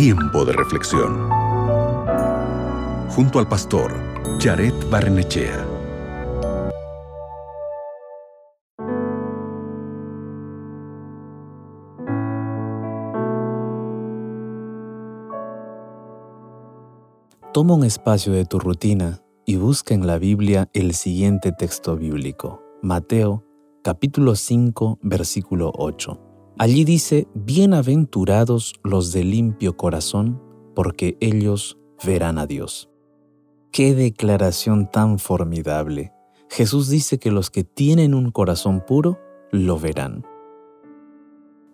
Tiempo de reflexión. Junto al pastor Jared Barnechea. Toma un espacio de tu rutina y busca en la Biblia el siguiente texto bíblico. Mateo capítulo 5 versículo 8. Allí dice, Bienaventurados los de limpio corazón, porque ellos verán a Dios. Qué declaración tan formidable. Jesús dice que los que tienen un corazón puro lo verán.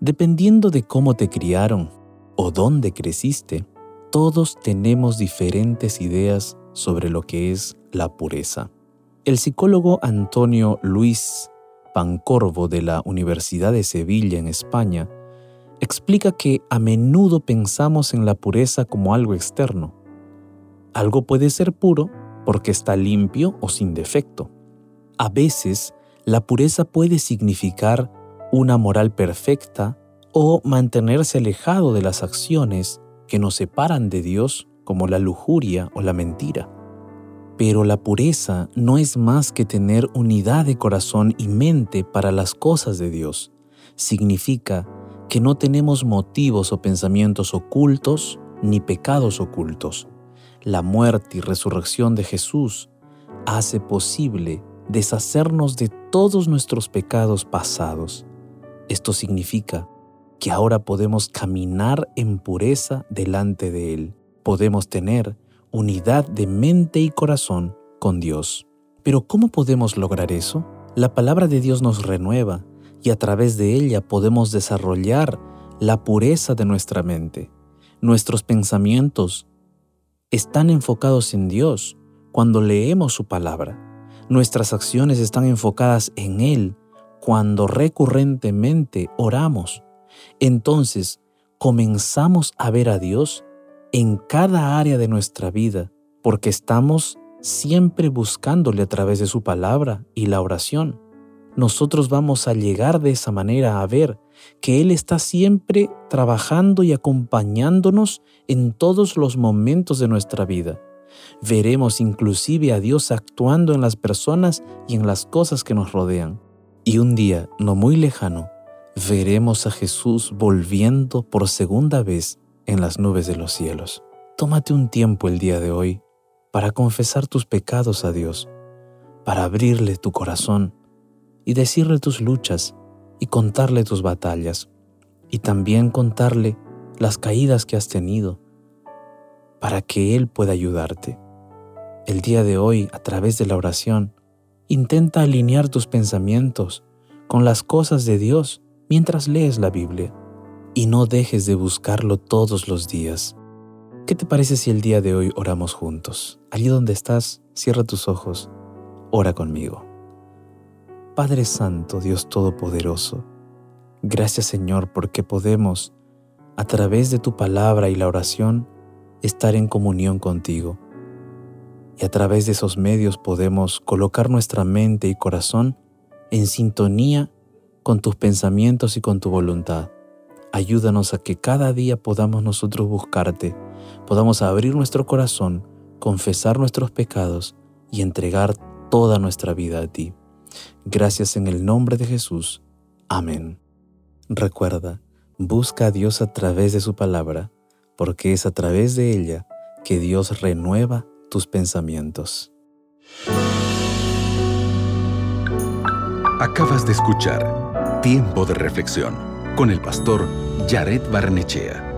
Dependiendo de cómo te criaron o dónde creciste, todos tenemos diferentes ideas sobre lo que es la pureza. El psicólogo Antonio Luis Pancorvo de la Universidad de Sevilla en España, explica que a menudo pensamos en la pureza como algo externo. Algo puede ser puro porque está limpio o sin defecto. A veces, la pureza puede significar una moral perfecta o mantenerse alejado de las acciones que nos separan de Dios como la lujuria o la mentira. Pero la pureza no es más que tener unidad de corazón y mente para las cosas de Dios. Significa que no tenemos motivos o pensamientos ocultos ni pecados ocultos. La muerte y resurrección de Jesús hace posible deshacernos de todos nuestros pecados pasados. Esto significa que ahora podemos caminar en pureza delante de Él. Podemos tener unidad de mente y corazón con Dios. Pero ¿cómo podemos lograr eso? La palabra de Dios nos renueva y a través de ella podemos desarrollar la pureza de nuestra mente. Nuestros pensamientos están enfocados en Dios cuando leemos su palabra. Nuestras acciones están enfocadas en Él cuando recurrentemente oramos. Entonces, comenzamos a ver a Dios en cada área de nuestra vida, porque estamos siempre buscándole a través de su palabra y la oración. Nosotros vamos a llegar de esa manera a ver que Él está siempre trabajando y acompañándonos en todos los momentos de nuestra vida. Veremos inclusive a Dios actuando en las personas y en las cosas que nos rodean. Y un día, no muy lejano, veremos a Jesús volviendo por segunda vez en las nubes de los cielos. Tómate un tiempo el día de hoy para confesar tus pecados a Dios, para abrirle tu corazón y decirle tus luchas y contarle tus batallas y también contarle las caídas que has tenido para que Él pueda ayudarte. El día de hoy, a través de la oración, intenta alinear tus pensamientos con las cosas de Dios mientras lees la Biblia y no dejes de buscarlo todos los días. ¿Qué te parece si el día de hoy oramos juntos? Allí donde estás, cierra tus ojos, ora conmigo. Padre Santo, Dios Todopoderoso, gracias Señor porque podemos, a través de tu palabra y la oración, estar en comunión contigo. Y a través de esos medios podemos colocar nuestra mente y corazón en sintonía con tus pensamientos y con tu voluntad. Ayúdanos a que cada día podamos nosotros buscarte, podamos abrir nuestro corazón, confesar nuestros pecados y entregar toda nuestra vida a ti. Gracias en el nombre de Jesús. Amén. Recuerda, busca a Dios a través de su palabra, porque es a través de ella que Dios renueva tus pensamientos. Acabas de escuchar Tiempo de Reflexión con el pastor Jared Barnechea.